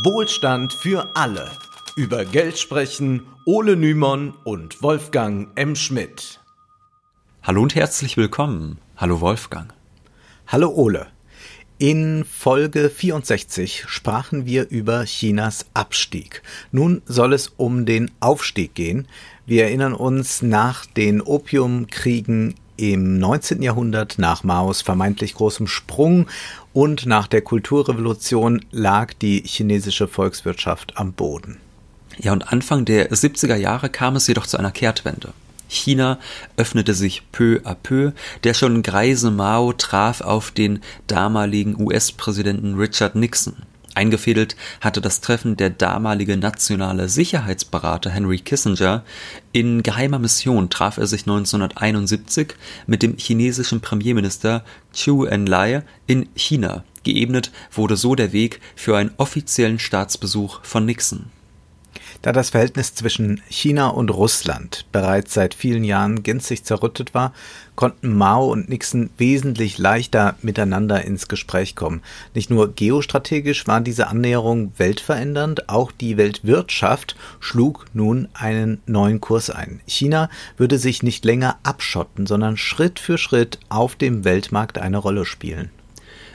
Wohlstand für alle. Über Geld sprechen Ole Nymon und Wolfgang M. Schmidt. Hallo und herzlich willkommen. Hallo Wolfgang. Hallo Ole. In Folge 64 sprachen wir über Chinas Abstieg. Nun soll es um den Aufstieg gehen. Wir erinnern uns nach den Opiumkriegen im 19. Jahrhundert nach Maos vermeintlich großem Sprung und nach der Kulturrevolution lag die chinesische Volkswirtschaft am Boden. Ja, und Anfang der 70er Jahre kam es jedoch zu einer Kehrtwende. China öffnete sich peu à peu. Der schon greise Mao traf auf den damaligen US-Präsidenten Richard Nixon. Eingefädelt hatte das Treffen der damalige nationale Sicherheitsberater Henry Kissinger. In geheimer Mission traf er sich 1971 mit dem chinesischen Premierminister Chu Enlai in China. Geebnet wurde so der Weg für einen offiziellen Staatsbesuch von Nixon. Da das Verhältnis zwischen China und Russland bereits seit vielen Jahren gänzlich zerrüttet war, konnten Mao und Nixon wesentlich leichter miteinander ins Gespräch kommen. Nicht nur geostrategisch war diese Annäherung weltverändernd, auch die Weltwirtschaft schlug nun einen neuen Kurs ein. China würde sich nicht länger abschotten, sondern Schritt für Schritt auf dem Weltmarkt eine Rolle spielen.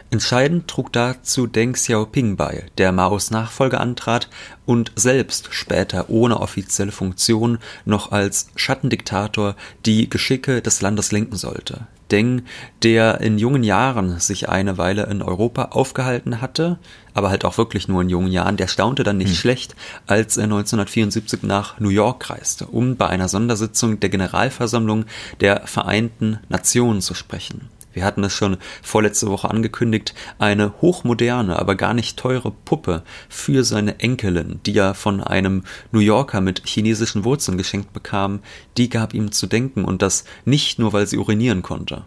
Entscheidend trug dazu Deng Xiaoping bei, der Maos Nachfolger antrat und selbst später ohne offizielle Funktion noch als Schattendiktator die Geschicke des Landes lenken sollte. Deng, der in jungen Jahren sich eine Weile in Europa aufgehalten hatte, aber halt auch wirklich nur in jungen Jahren, der staunte dann nicht hm. schlecht, als er 1974 nach New York reiste, um bei einer Sondersitzung der Generalversammlung der Vereinten Nationen zu sprechen wir hatten es schon vorletzte Woche angekündigt, eine hochmoderne, aber gar nicht teure Puppe für seine Enkelin, die er von einem New Yorker mit chinesischen Wurzeln geschenkt bekam, die gab ihm zu denken und das nicht nur, weil sie urinieren konnte.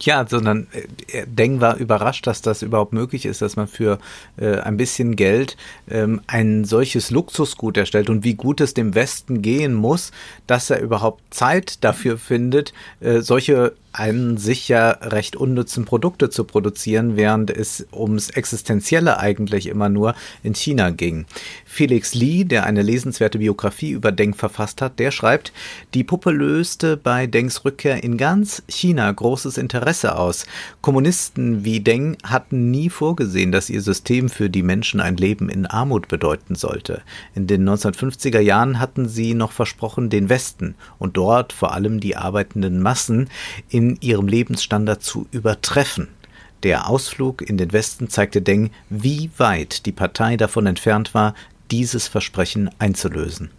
Ja, sondern äh, Deng war überrascht, dass das überhaupt möglich ist, dass man für äh, ein bisschen Geld ähm, ein solches Luxusgut erstellt und wie gut es dem Westen gehen muss, dass er überhaupt Zeit dafür findet, äh, solche an sich ja recht unnützen Produkte zu produzieren, während es ums Existenzielle eigentlich immer nur in China ging. Felix Lee, der eine lesenswerte Biografie über Deng verfasst hat, der schreibt, die Puppe löste bei Dengs Rückkehr in ganz China großes Interesse aus. Kommunisten wie Deng hatten nie vorgesehen, dass ihr System für die Menschen ein Leben in Armut bedeuten sollte. In den 1950er Jahren hatten sie noch versprochen, den Westen und dort vor allem die arbeitenden Massen in in ihrem Lebensstandard zu übertreffen. Der Ausflug in den Westen zeigte Deng, wie weit die Partei davon entfernt war, dieses Versprechen einzulösen.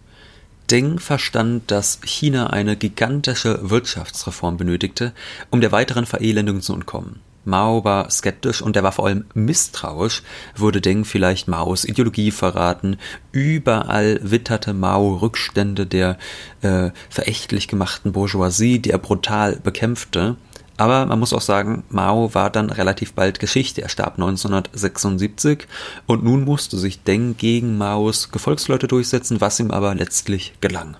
Deng verstand, dass China eine gigantische Wirtschaftsreform benötigte, um der weiteren Verelendung zu entkommen. Mao war skeptisch und er war vor allem misstrauisch, würde Deng vielleicht Maos Ideologie verraten. Überall witterte Mao Rückstände der äh, verächtlich gemachten Bourgeoisie, die er brutal bekämpfte. Aber man muss auch sagen, Mao war dann relativ bald Geschichte. Er starb 1976 und nun musste sich Deng gegen Maos Gefolgsleute durchsetzen, was ihm aber letztlich gelang.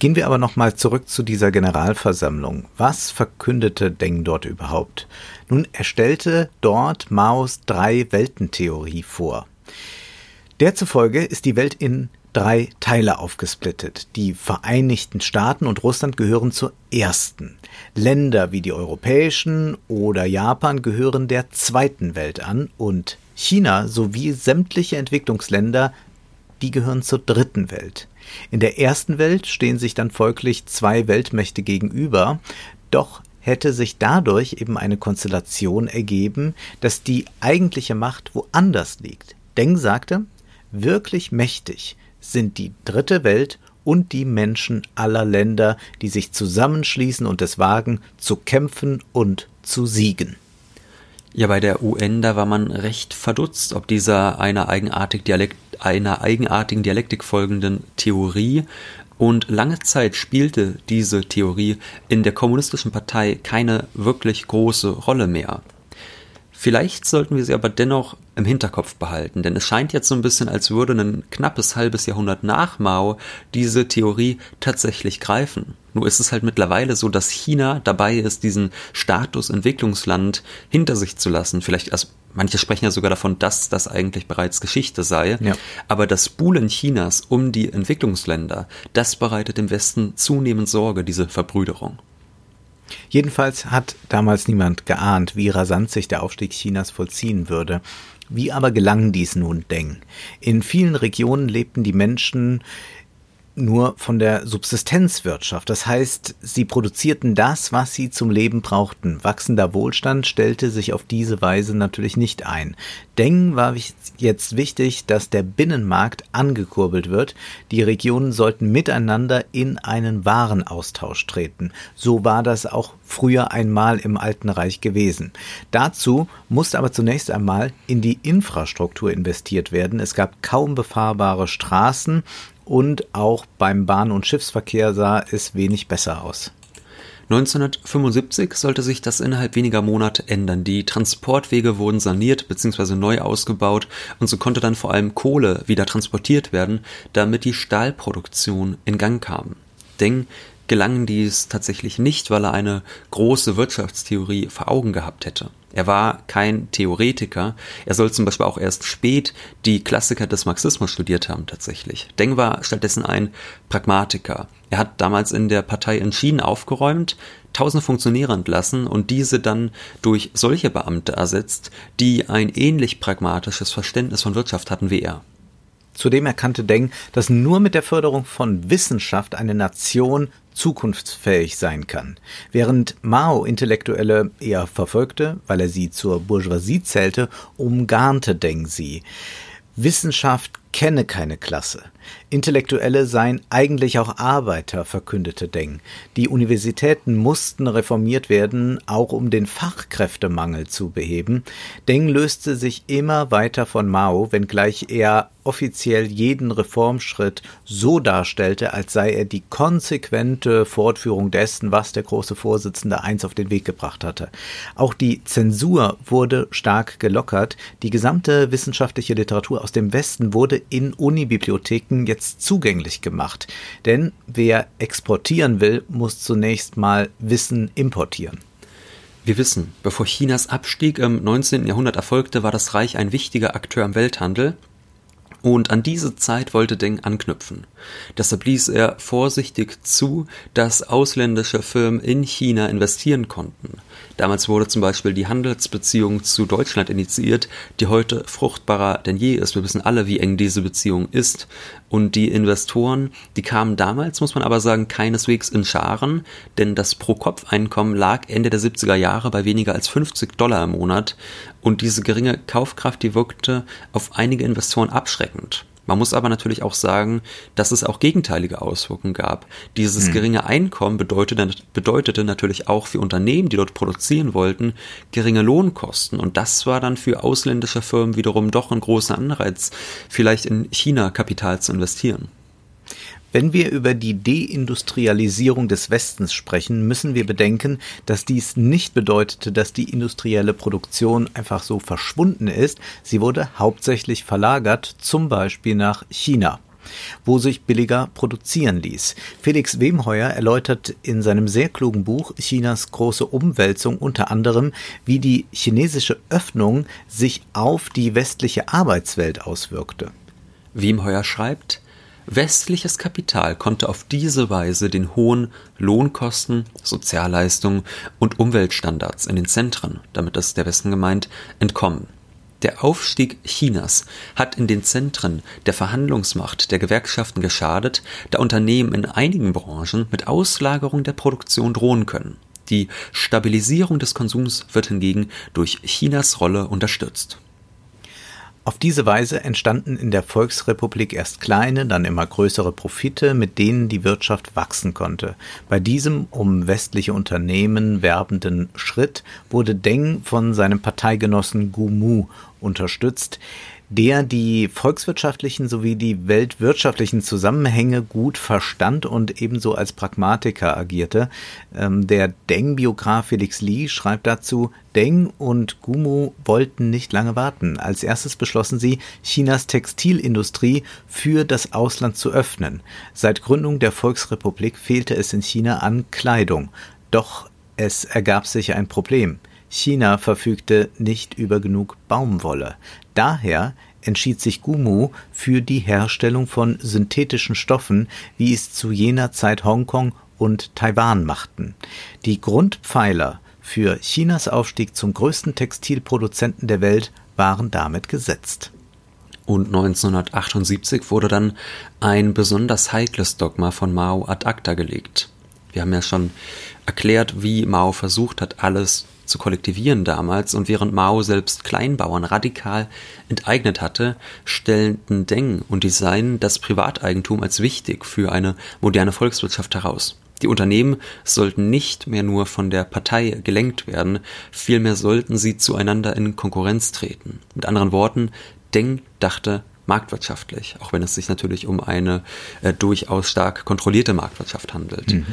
Gehen wir aber nochmal zurück zu dieser Generalversammlung. Was verkündete Deng dort überhaupt? Nun, er stellte dort Maos Drei-Welten-Theorie vor. Der zufolge ist die Welt in drei Teile aufgesplittet. Die Vereinigten Staaten und Russland gehören zur ersten. Länder wie die europäischen oder Japan gehören der zweiten Welt an und China sowie sämtliche Entwicklungsländer, die gehören zur dritten Welt. In der ersten Welt stehen sich dann folglich zwei Weltmächte gegenüber, doch hätte sich dadurch eben eine Konstellation ergeben, dass die eigentliche Macht woanders liegt. Deng sagte, wirklich mächtig sind die dritte Welt und die Menschen aller Länder, die sich zusammenschließen und es wagen, zu kämpfen und zu siegen. Ja, bei der UN, da war man recht verdutzt, ob dieser einer, eigenartig Dialekt, einer eigenartigen Dialektik folgenden Theorie und lange Zeit spielte diese Theorie in der kommunistischen Partei keine wirklich große Rolle mehr. Vielleicht sollten wir sie aber dennoch im Hinterkopf behalten, denn es scheint jetzt so ein bisschen, als würde ein knappes halbes Jahrhundert nach Mao diese Theorie tatsächlich greifen. Nur ist es halt mittlerweile so, dass China dabei ist, diesen Status Entwicklungsland hinter sich zu lassen, vielleicht erst Manche sprechen ja sogar davon, dass das eigentlich bereits Geschichte sei. Ja. Aber das Buhlen Chinas um die Entwicklungsländer, das bereitet dem Westen zunehmend Sorge, diese Verbrüderung. Jedenfalls hat damals niemand geahnt, wie rasant sich der Aufstieg Chinas vollziehen würde. Wie aber gelang dies nun Deng? In vielen Regionen lebten die Menschen nur von der Subsistenzwirtschaft. Das heißt, sie produzierten das, was sie zum Leben brauchten. Wachsender Wohlstand stellte sich auf diese Weise natürlich nicht ein. Deng war jetzt wichtig, dass der Binnenmarkt angekurbelt wird. Die Regionen sollten miteinander in einen Warenaustausch treten. So war das auch früher einmal im Alten Reich gewesen. Dazu musste aber zunächst einmal in die Infrastruktur investiert werden. Es gab kaum befahrbare Straßen und auch beim Bahn- und Schiffsverkehr sah es wenig besser aus. 1975 sollte sich das innerhalb weniger Monate ändern. Die Transportwege wurden saniert bzw. neu ausgebaut und so konnte dann vor allem Kohle wieder transportiert werden, damit die Stahlproduktion in Gang kam. Deng gelang dies tatsächlich nicht, weil er eine große Wirtschaftstheorie vor Augen gehabt hätte. Er war kein Theoretiker. Er soll zum Beispiel auch erst spät die Klassiker des Marxismus studiert haben, tatsächlich. Deng war stattdessen ein Pragmatiker. Er hat damals in der Partei entschieden aufgeräumt, tausende Funktionäre entlassen und diese dann durch solche Beamte ersetzt, die ein ähnlich pragmatisches Verständnis von Wirtschaft hatten wie er. Zudem erkannte Deng, dass nur mit der Förderung von Wissenschaft eine Nation zukunftsfähig sein kann. Während Mao Intellektuelle eher verfolgte, weil er sie zur Bourgeoisie zählte, umgarnte Deng sie. Wissenschaft kenne keine Klasse. Intellektuelle seien eigentlich auch Arbeiter, verkündete Deng. Die Universitäten mussten reformiert werden, auch um den Fachkräftemangel zu beheben. Deng löste sich immer weiter von Mao, wenngleich er offiziell jeden Reformschritt so darstellte, als sei er die konsequente Fortführung dessen, was der große Vorsitzende einst auf den Weg gebracht hatte. Auch die Zensur wurde stark gelockert. Die gesamte wissenschaftliche Literatur aus dem Westen wurde in Unibibliotheken jetzt zugänglich gemacht. Denn wer exportieren will, muss zunächst mal Wissen importieren. Wir wissen, bevor Chinas Abstieg im 19. Jahrhundert erfolgte, war das Reich ein wichtiger Akteur im Welthandel und an diese Zeit wollte Deng anknüpfen. Deshalb ließ er vorsichtig zu, dass ausländische Firmen in China investieren konnten. Damals wurde zum Beispiel die Handelsbeziehung zu Deutschland initiiert, die heute fruchtbarer denn je ist. Wir wissen alle, wie eng diese Beziehung ist. Und die Investoren, die kamen damals, muss man aber sagen, keineswegs in Scharen, denn das Pro-Kopf-Einkommen lag Ende der 70er Jahre bei weniger als 50 Dollar im Monat. Und diese geringe Kaufkraft, die wirkte auf einige Investoren abschreckend. Man muss aber natürlich auch sagen, dass es auch gegenteilige Auswirkungen gab. Dieses hm. geringe Einkommen bedeutete, bedeutete natürlich auch für Unternehmen, die dort produzieren wollten, geringe Lohnkosten. Und das war dann für ausländische Firmen wiederum doch ein großer Anreiz, vielleicht in China Kapital zu investieren. Wenn wir über die Deindustrialisierung des Westens sprechen, müssen wir bedenken, dass dies nicht bedeutete, dass die industrielle Produktion einfach so verschwunden ist. Sie wurde hauptsächlich verlagert, zum Beispiel nach China wo sich billiger produzieren ließ. Felix Wemheuer erläutert in seinem sehr klugen Buch Chinas große Umwälzung unter anderem, wie die chinesische Öffnung sich auf die westliche Arbeitswelt auswirkte. Wemheuer schreibt, Westliches Kapital konnte auf diese Weise den hohen Lohnkosten, Sozialleistungen und Umweltstandards in den Zentren, damit ist der Westen gemeint, entkommen. Der Aufstieg Chinas hat in den Zentren der Verhandlungsmacht der Gewerkschaften geschadet, da Unternehmen in einigen Branchen mit Auslagerung der Produktion drohen können. Die Stabilisierung des Konsums wird hingegen durch Chinas Rolle unterstützt. Auf diese Weise entstanden in der Volksrepublik erst kleine, dann immer größere Profite, mit denen die Wirtschaft wachsen konnte. Bei diesem um westliche Unternehmen werbenden Schritt wurde Deng von seinem Parteigenossen Gu Mu unterstützt, der die volkswirtschaftlichen sowie die weltwirtschaftlichen Zusammenhänge gut verstand und ebenso als Pragmatiker agierte. Ähm, der Deng-Biograf Felix Lee schreibt dazu, Deng und Gumu wollten nicht lange warten. Als erstes beschlossen sie, Chinas Textilindustrie für das Ausland zu öffnen. Seit Gründung der Volksrepublik fehlte es in China an Kleidung. Doch es ergab sich ein Problem. China verfügte nicht über genug Baumwolle. Daher entschied sich Gumu für die Herstellung von synthetischen Stoffen, wie es zu jener Zeit Hongkong und Taiwan machten. Die Grundpfeiler für Chinas Aufstieg zum größten Textilproduzenten der Welt waren damit gesetzt. Und 1978 wurde dann ein besonders heikles Dogma von Mao ad acta gelegt. Wir haben ja schon erklärt, wie Mao versucht hat, alles zu kollektivieren damals und während Mao selbst Kleinbauern radikal enteignet hatte, stellten Deng und Design das Privateigentum als wichtig für eine moderne Volkswirtschaft heraus. Die Unternehmen sollten nicht mehr nur von der Partei gelenkt werden, vielmehr sollten sie zueinander in Konkurrenz treten. Mit anderen Worten, Deng dachte marktwirtschaftlich, auch wenn es sich natürlich um eine äh, durchaus stark kontrollierte Marktwirtschaft handelt. Mhm.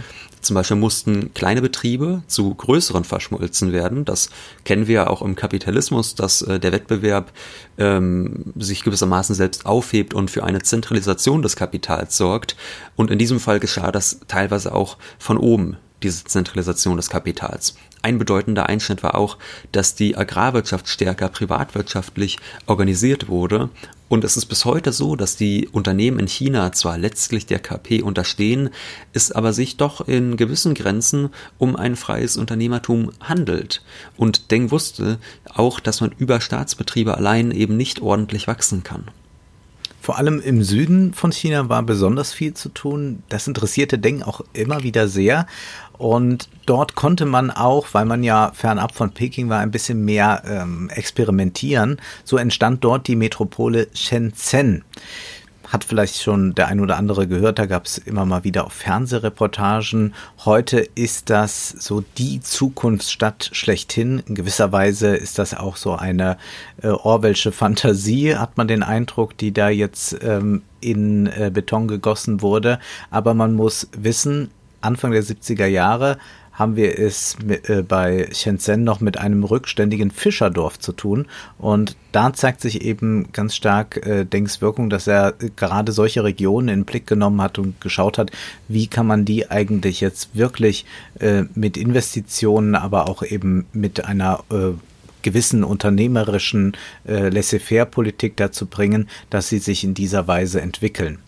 Zum Beispiel mussten kleine Betriebe zu größeren verschmolzen werden. Das kennen wir ja auch im Kapitalismus, dass äh, der Wettbewerb ähm, sich gewissermaßen selbst aufhebt und für eine Zentralisation des Kapitals sorgt. Und in diesem Fall geschah das teilweise auch von oben diese Zentralisation des Kapitals. Ein bedeutender Einschnitt war auch, dass die Agrarwirtschaft stärker privatwirtschaftlich organisiert wurde. Und es ist bis heute so, dass die Unternehmen in China zwar letztlich der KP unterstehen, es aber sich doch in gewissen Grenzen um ein freies Unternehmertum handelt. Und Deng wusste auch, dass man über Staatsbetriebe allein eben nicht ordentlich wachsen kann. Vor allem im Süden von China war besonders viel zu tun. Das interessierte Deng auch immer wieder sehr. Und dort konnte man auch, weil man ja fernab von Peking war, ein bisschen mehr ähm, experimentieren. So entstand dort die Metropole Shenzhen hat vielleicht schon der ein oder andere gehört, da gab es immer mal wieder auch Fernsehreportagen. Heute ist das so die Zukunftsstadt schlechthin. In gewisser Weise ist das auch so eine äh, Orwellsche Fantasie, hat man den Eindruck, die da jetzt ähm, in äh, Beton gegossen wurde. Aber man muss wissen, Anfang der 70er Jahre haben wir es äh, bei Shenzhen noch mit einem rückständigen Fischerdorf zu tun. Und da zeigt sich eben ganz stark äh, Denks Wirkung, dass er gerade solche Regionen in den Blick genommen hat und geschaut hat, wie kann man die eigentlich jetzt wirklich äh, mit Investitionen, aber auch eben mit einer äh, gewissen unternehmerischen äh, Laissez-faire-Politik dazu bringen, dass sie sich in dieser Weise entwickeln.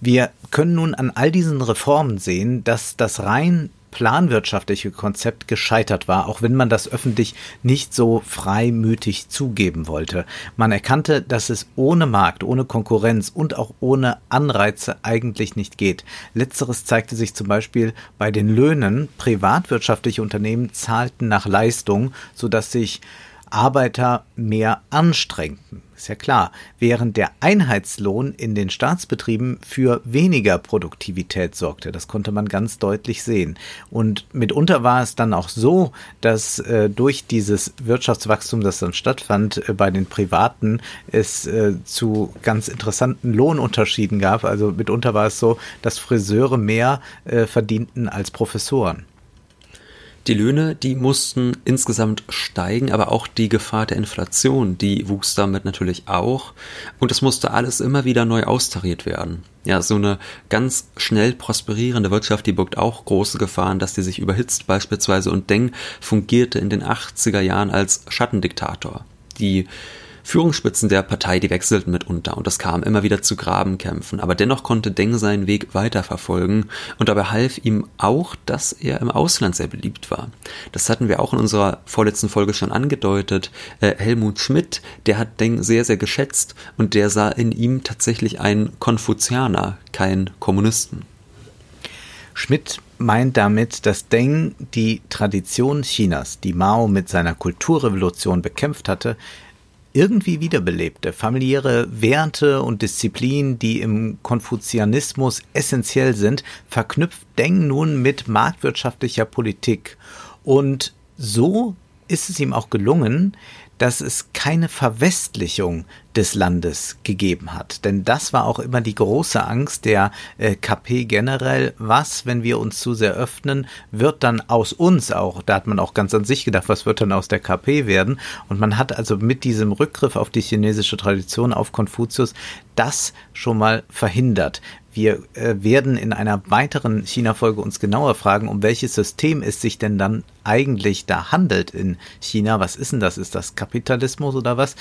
Wir können nun an all diesen Reformen sehen, dass das rein planwirtschaftliche Konzept gescheitert war, auch wenn man das öffentlich nicht so freimütig zugeben wollte. Man erkannte, dass es ohne Markt, ohne Konkurrenz und auch ohne Anreize eigentlich nicht geht. Letzteres zeigte sich zum Beispiel bei den Löhnen. Privatwirtschaftliche Unternehmen zahlten nach Leistung, sodass sich Arbeiter mehr anstrengten. Ist ja klar, während der Einheitslohn in den Staatsbetrieben für weniger Produktivität sorgte. Das konnte man ganz deutlich sehen. Und mitunter war es dann auch so, dass äh, durch dieses Wirtschaftswachstum, das dann stattfand, äh, bei den Privaten es äh, zu ganz interessanten Lohnunterschieden gab. Also mitunter war es so, dass Friseure mehr äh, verdienten als Professoren. Die Löhne, die mussten insgesamt steigen, aber auch die Gefahr der Inflation, die wuchs damit natürlich auch. Und es musste alles immer wieder neu austariert werden. Ja, so eine ganz schnell prosperierende Wirtschaft, die birgt auch große Gefahren, dass die sich überhitzt beispielsweise. Und Deng fungierte in den 80er Jahren als Schattendiktator. Die Führungsspitzen der Partei, die wechselten mitunter und es kam immer wieder zu Grabenkämpfen, aber dennoch konnte Deng seinen Weg weiterverfolgen und dabei half ihm auch, dass er im Ausland sehr beliebt war. Das hatten wir auch in unserer vorletzten Folge schon angedeutet. Äh, Helmut Schmidt, der hat Deng sehr, sehr geschätzt und der sah in ihm tatsächlich einen Konfuzianer, keinen Kommunisten. Schmidt meint damit, dass Deng die Tradition Chinas, die Mao mit seiner Kulturrevolution bekämpft hatte, irgendwie wiederbelebte. Familiäre Werte und Disziplin, die im Konfuzianismus essentiell sind, verknüpft Deng nun mit marktwirtschaftlicher Politik. Und so ist es ihm auch gelungen, dass es keine Verwestlichung des Landes gegeben hat. Denn das war auch immer die große Angst der äh, KP generell. Was, wenn wir uns zu sehr öffnen, wird dann aus uns auch, da hat man auch ganz an sich gedacht, was wird dann aus der KP werden? Und man hat also mit diesem Rückgriff auf die chinesische Tradition, auf Konfuzius, das schon mal verhindert. Wir äh, werden in einer weiteren China-Folge uns genauer fragen, um welches System es sich denn dann eigentlich da handelt in China. Was ist denn das? Ist das Kapitalismus oder was?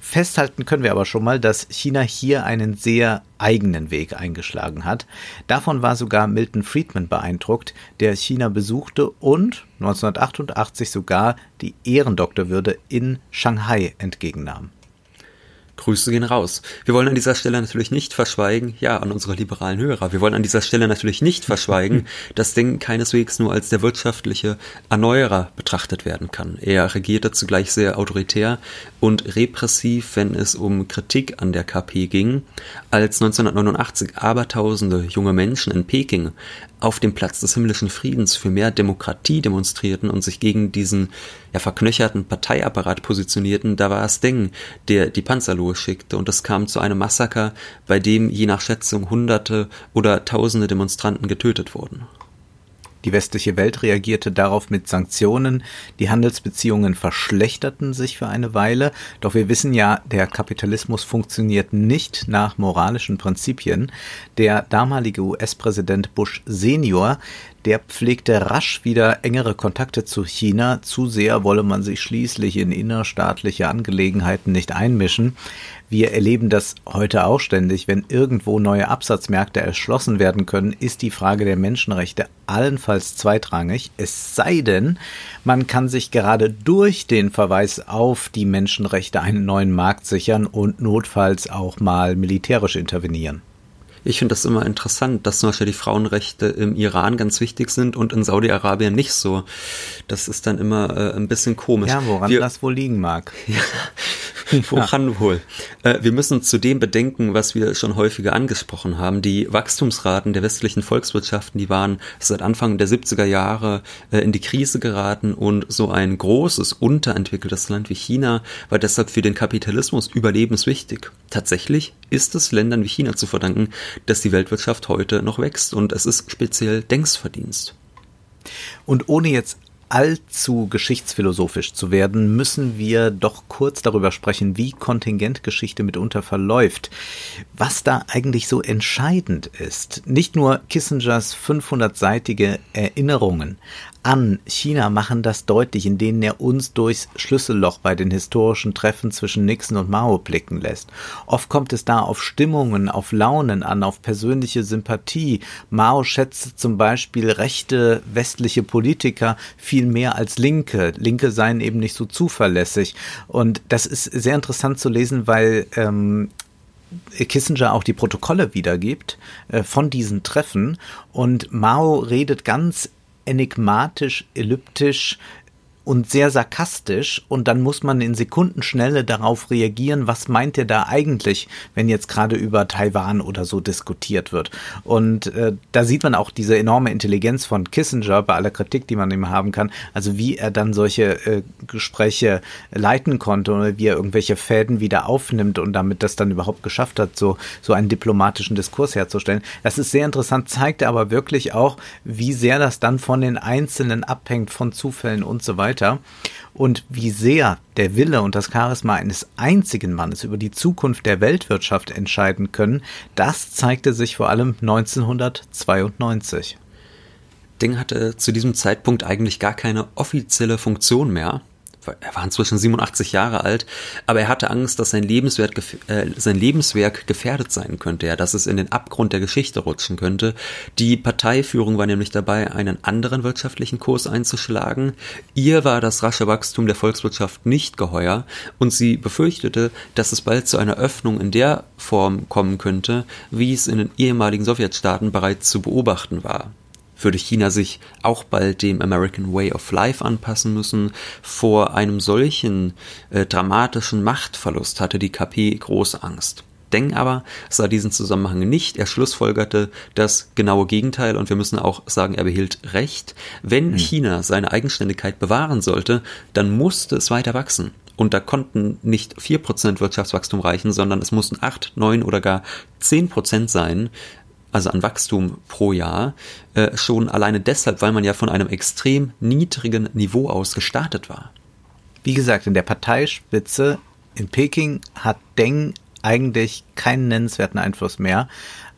Festhalten können wir aber schon mal, dass China hier einen sehr eigenen Weg eingeschlagen hat. Davon war sogar Milton Friedman beeindruckt, der China besuchte und 1988 sogar die Ehrendoktorwürde in Shanghai entgegennahm. Grüße gehen raus. Wir wollen an dieser Stelle natürlich nicht verschweigen, ja, an unsere liberalen Hörer, wir wollen an dieser Stelle natürlich nicht verschweigen, dass Deng keineswegs nur als der wirtschaftliche Erneuerer betrachtet werden kann. Er regierte zugleich sehr autoritär und repressiv, wenn es um Kritik an der KP ging. Als 1989 abertausende junge Menschen in Peking auf dem Platz des himmlischen Friedens für mehr Demokratie demonstrierten und sich gegen diesen ja, verknöcherten Parteiapparat positionierten, da war es Deng, der die Panzer losschickte und es kam zu einem Massaker, bei dem je nach Schätzung Hunderte oder Tausende Demonstranten getötet wurden. Die westliche Welt reagierte darauf mit Sanktionen. Die Handelsbeziehungen verschlechterten sich für eine Weile. Doch wir wissen ja, der Kapitalismus funktioniert nicht nach moralischen Prinzipien. Der damalige US-Präsident Bush Senior, der pflegte rasch wieder engere Kontakte zu China. Zu sehr wolle man sich schließlich in innerstaatliche Angelegenheiten nicht einmischen. Wir erleben das heute auch ständig. Wenn irgendwo neue Absatzmärkte erschlossen werden können, ist die Frage der Menschenrechte allenfalls zweitrangig. Es sei denn, man kann sich gerade durch den Verweis auf die Menschenrechte einen neuen Markt sichern und notfalls auch mal militärisch intervenieren. Ich finde das immer interessant, dass zum Beispiel die Frauenrechte im Iran ganz wichtig sind und in Saudi-Arabien nicht so. Das ist dann immer äh, ein bisschen komisch. Ja, woran Wir, das wohl liegen mag. Ja, woran ja. wohl? Äh, wir müssen zudem bedenken, was wir schon häufiger angesprochen haben. Die Wachstumsraten der westlichen Volkswirtschaften, die waren seit Anfang der 70er Jahre äh, in die Krise geraten und so ein großes, unterentwickeltes Land wie China war deshalb für den Kapitalismus überlebenswichtig. Tatsächlich ist es Ländern wie China zu verdanken, dass die Weltwirtschaft heute noch wächst und es ist speziell Dengs Verdienst. Und ohne jetzt allzu geschichtsphilosophisch zu werden, müssen wir doch kurz darüber sprechen, wie Kontingentgeschichte mitunter verläuft. Was da eigentlich so entscheidend ist. Nicht nur Kissingers 500-seitige Erinnerungen an China machen das deutlich, in denen er uns durchs Schlüsselloch bei den historischen Treffen zwischen Nixon und Mao blicken lässt. Oft kommt es da auf Stimmungen, auf Launen an, auf persönliche Sympathie. Mao schätzt zum Beispiel rechte westliche Politiker viel mehr als Linke. Linke seien eben nicht so zuverlässig. Und das ist sehr interessant zu lesen, weil ähm, Kissinger auch die Protokolle wiedergibt äh, von diesen Treffen und Mao redet ganz enigmatisch, elliptisch, und sehr sarkastisch und dann muss man in Sekundenschnelle darauf reagieren, was meint er da eigentlich, wenn jetzt gerade über Taiwan oder so diskutiert wird. Und äh, da sieht man auch diese enorme Intelligenz von Kissinger bei aller Kritik, die man ihm haben kann, also wie er dann solche äh, Gespräche leiten konnte oder wie er irgendwelche Fäden wieder aufnimmt und damit das dann überhaupt geschafft hat, so, so einen diplomatischen Diskurs herzustellen. Das ist sehr interessant, zeigt aber wirklich auch, wie sehr das dann von den Einzelnen abhängt, von Zufällen und so weiter weiter. Und wie sehr der Wille und das Charisma eines einzigen Mannes über die Zukunft der Weltwirtschaft entscheiden können, das zeigte sich vor allem 1992. Ding hatte zu diesem Zeitpunkt eigentlich gar keine offizielle Funktion mehr er war inzwischen 87 Jahre alt, aber er hatte Angst, dass sein Lebenswerk, äh, sein Lebenswerk gefährdet sein könnte, ja, dass es in den Abgrund der Geschichte rutschen könnte. Die Parteiführung war nämlich dabei, einen anderen wirtschaftlichen Kurs einzuschlagen. Ihr war das rasche Wachstum der Volkswirtschaft nicht geheuer und sie befürchtete, dass es bald zu einer Öffnung in der Form kommen könnte, wie es in den ehemaligen Sowjetstaaten bereits zu beobachten war würde China sich auch bald dem American Way of Life anpassen müssen. Vor einem solchen äh, dramatischen Machtverlust hatte die KP große Angst. Deng aber sah diesen Zusammenhang nicht. Er schlussfolgerte das genaue Gegenteil und wir müssen auch sagen, er behielt recht. Wenn hm. China seine Eigenständigkeit bewahren sollte, dann musste es weiter wachsen. Und da konnten nicht 4% Wirtschaftswachstum reichen, sondern es mussten 8, 9 oder gar 10% sein, also an Wachstum pro Jahr, äh, schon alleine deshalb, weil man ja von einem extrem niedrigen Niveau aus gestartet war. Wie gesagt, in der Parteispitze in Peking hat Deng eigentlich keinen nennenswerten Einfluss mehr,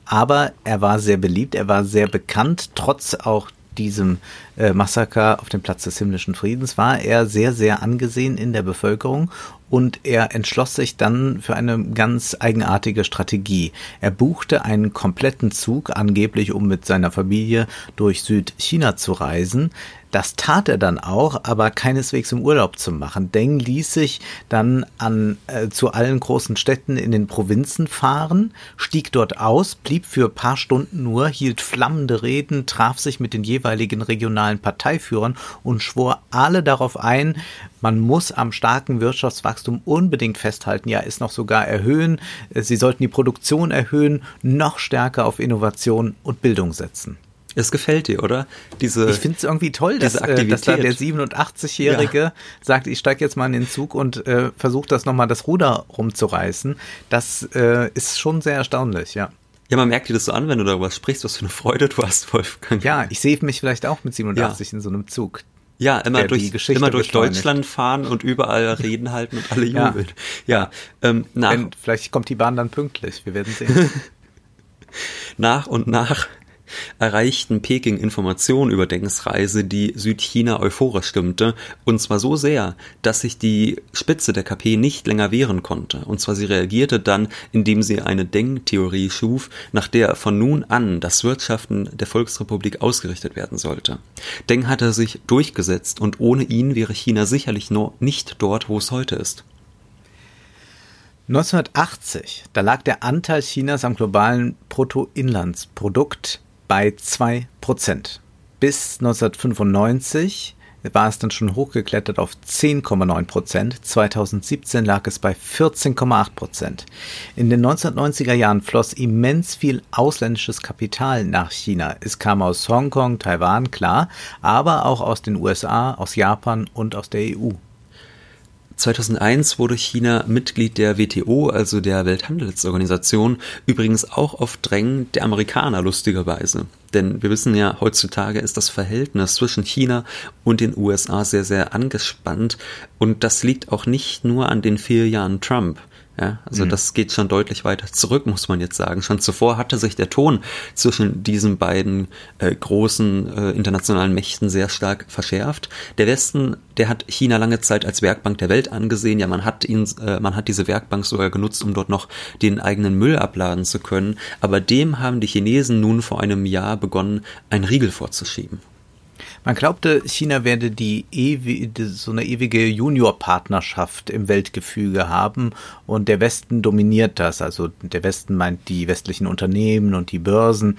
aber er war sehr beliebt, er war sehr bekannt, trotz auch diesem äh, Massaker auf dem Platz des himmlischen Friedens war er sehr, sehr angesehen in der Bevölkerung und er entschloss sich dann für eine ganz eigenartige Strategie. Er buchte einen kompletten Zug, angeblich um mit seiner Familie durch Südchina zu reisen. Das tat er dann auch, aber keineswegs im Urlaub zu machen. Deng ließ sich dann an, äh, zu allen großen Städten in den Provinzen fahren, stieg dort aus, blieb für paar Stunden nur, hielt flammende Reden, traf sich mit den jeweiligen regionalen Parteiführern und schwor alle darauf ein, man muss am starken Wirtschaftswachstum unbedingt festhalten, ja, es noch sogar erhöhen. Sie sollten die Produktion erhöhen, noch stärker auf Innovation und Bildung setzen. Es gefällt dir, oder? Diese, ich finde es irgendwie toll, dass, äh, dass da der 87-Jährige ja. sagt, ich steige jetzt mal in den Zug und äh, versuche das nochmal das Ruder rumzureißen. Das äh, ist schon sehr erstaunlich, ja. Ja, man merkt dir das so an, wenn du darüber sprichst, was für eine Freude du hast, Wolfgang. Ja, ich sehe mich vielleicht auch mit 87 ja. in so einem Zug. Ja, immer durch, immer durch Deutschland fahren und überall Reden halten und alle jubeln. Ja, ja ähm, nach. Wenn, vielleicht kommt die Bahn dann pünktlich, wir werden sehen. nach und nach erreichten Peking Informationen über Dengs Reise, die Südchina euphorisch stimmte, und zwar so sehr, dass sich die Spitze der KP nicht länger wehren konnte. Und zwar sie reagierte dann, indem sie eine Deng-Theorie schuf, nach der von nun an das Wirtschaften der Volksrepublik ausgerichtet werden sollte. Deng hatte sich durchgesetzt und ohne ihn wäre China sicherlich noch nicht dort, wo es heute ist. 1980, da lag der Anteil Chinas am globalen Bruttoinlandsprodukt bei 2%. Bis 1995 war es dann schon hochgeklettert auf 10,9% 2017 lag es bei 14,8% In den 1990er Jahren floss immens viel ausländisches Kapital nach China. Es kam aus Hongkong, Taiwan, klar, aber auch aus den USA, aus Japan und aus der EU. 2001 wurde China Mitglied der WTO, also der Welthandelsorganisation, übrigens auch auf Drängen der Amerikaner lustigerweise. Denn wir wissen ja, heutzutage ist das Verhältnis zwischen China und den USA sehr, sehr angespannt. Und das liegt auch nicht nur an den vier Jahren Trump. Ja, also mhm. das geht schon deutlich weiter zurück, muss man jetzt sagen. Schon zuvor hatte sich der Ton zwischen diesen beiden äh, großen äh, internationalen Mächten sehr stark verschärft. Der Westen, der hat China lange Zeit als Werkbank der Welt angesehen. Ja, man hat ihn, äh, man hat diese Werkbank sogar genutzt, um dort noch den eigenen Müll abladen zu können. Aber dem haben die Chinesen nun vor einem Jahr begonnen, einen Riegel vorzuschieben. Man glaubte, China werde die ewige, so eine ewige Juniorpartnerschaft im Weltgefüge haben und der Westen dominiert das. Also der Westen meint die westlichen Unternehmen und die Börsen.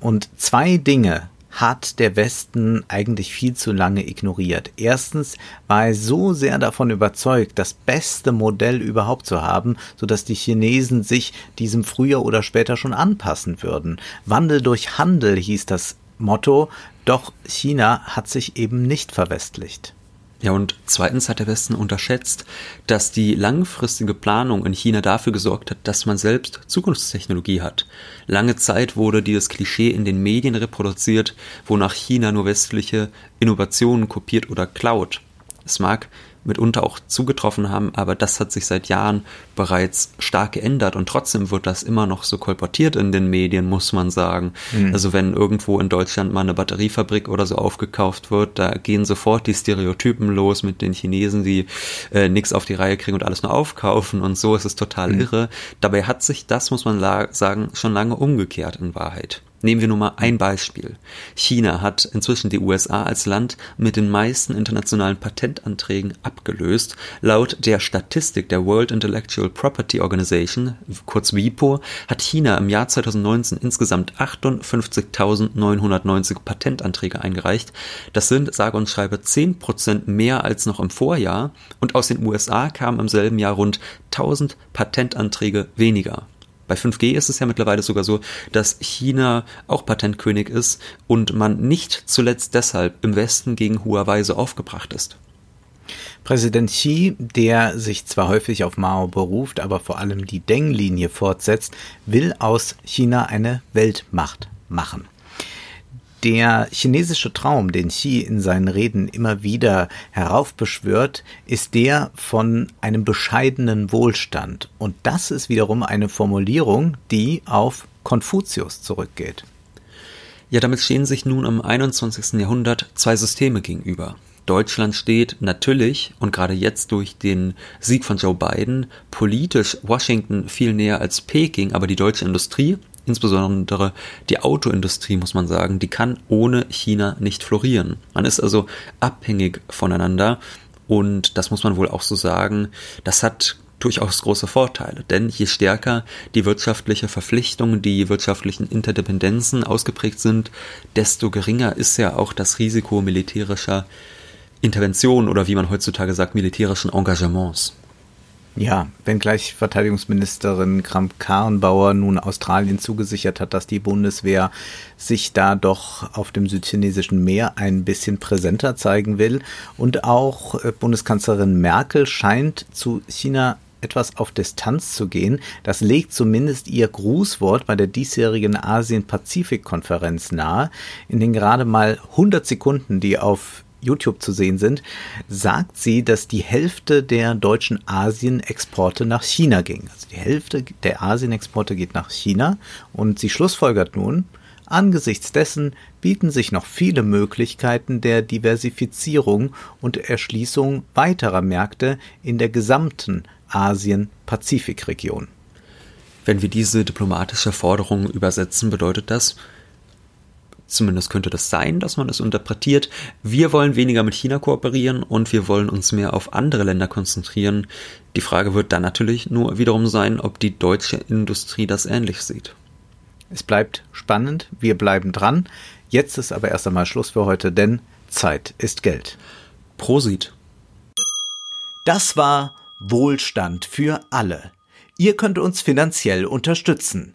Und zwei Dinge hat der Westen eigentlich viel zu lange ignoriert. Erstens war er so sehr davon überzeugt, das beste Modell überhaupt zu haben, sodass die Chinesen sich diesem früher oder später schon anpassen würden. Wandel durch Handel hieß das Motto, doch China hat sich eben nicht verwestlicht. Ja, und zweitens hat der Westen unterschätzt, dass die langfristige Planung in China dafür gesorgt hat, dass man selbst Zukunftstechnologie hat. Lange Zeit wurde dieses Klischee in den Medien reproduziert, wonach China nur westliche Innovationen kopiert oder klaut. Es mag mitunter auch zugetroffen haben, aber das hat sich seit Jahren bereits stark geändert und trotzdem wird das immer noch so kolportiert in den Medien, muss man sagen. Mhm. Also wenn irgendwo in Deutschland mal eine Batteriefabrik oder so aufgekauft wird, da gehen sofort die Stereotypen los mit den Chinesen, die äh, nichts auf die Reihe kriegen und alles nur aufkaufen und so ist es total mhm. irre. Dabei hat sich das, muss man sagen, schon lange umgekehrt in Wahrheit. Nehmen wir nur mal ein Beispiel. China hat inzwischen die USA als Land mit den meisten internationalen Patentanträgen abgelöst. Laut der Statistik der World Intellectual Property Organization, kurz WIPO, hat China im Jahr 2019 insgesamt 58.990 Patentanträge eingereicht. Das sind, sage und schreibe, 10% mehr als noch im Vorjahr und aus den USA kamen im selben Jahr rund 1000 Patentanträge weniger. Bei 5G ist es ja mittlerweile sogar so, dass China auch Patentkönig ist und man nicht zuletzt deshalb im Westen gegen Huawei so aufgebracht ist. Präsident Xi, der sich zwar häufig auf Mao beruft, aber vor allem die Deng-Linie fortsetzt, will aus China eine Weltmacht machen. Der chinesische Traum, den Xi in seinen Reden immer wieder heraufbeschwört, ist der von einem bescheidenen Wohlstand. Und das ist wiederum eine Formulierung, die auf Konfuzius zurückgeht. Ja, damit stehen sich nun im 21. Jahrhundert zwei Systeme gegenüber. Deutschland steht natürlich und gerade jetzt durch den Sieg von Joe Biden politisch Washington viel näher als Peking, aber die deutsche Industrie insbesondere die Autoindustrie, muss man sagen, die kann ohne China nicht florieren. Man ist also abhängig voneinander und das muss man wohl auch so sagen, das hat durchaus große Vorteile, denn je stärker die wirtschaftliche Verpflichtung, die wirtschaftlichen Interdependenzen ausgeprägt sind, desto geringer ist ja auch das Risiko militärischer Intervention oder wie man heutzutage sagt, militärischen Engagements. Ja, wenngleich Verteidigungsministerin Kramp-Karrenbauer nun Australien zugesichert hat, dass die Bundeswehr sich da doch auf dem südchinesischen Meer ein bisschen präsenter zeigen will. Und auch äh, Bundeskanzlerin Merkel scheint zu China etwas auf Distanz zu gehen. Das legt zumindest ihr Grußwort bei der diesjährigen Asien-Pazifik-Konferenz nahe. In den gerade mal 100 Sekunden, die auf YouTube zu sehen sind, sagt sie, dass die Hälfte der deutschen Asienexporte nach China ging. Also die Hälfte der Asienexporte geht nach China und sie schlussfolgert nun, angesichts dessen bieten sich noch viele Möglichkeiten der Diversifizierung und Erschließung weiterer Märkte in der gesamten Asien-Pazifik-Region. Wenn wir diese diplomatische Forderung übersetzen, bedeutet das, Zumindest könnte das sein, dass man es interpretiert. Wir wollen weniger mit China kooperieren und wir wollen uns mehr auf andere Länder konzentrieren. Die Frage wird dann natürlich nur wiederum sein, ob die deutsche Industrie das ähnlich sieht. Es bleibt spannend, wir bleiben dran. Jetzt ist aber erst einmal Schluss für heute, denn Zeit ist Geld. Prosit. Das war Wohlstand für alle. Ihr könnt uns finanziell unterstützen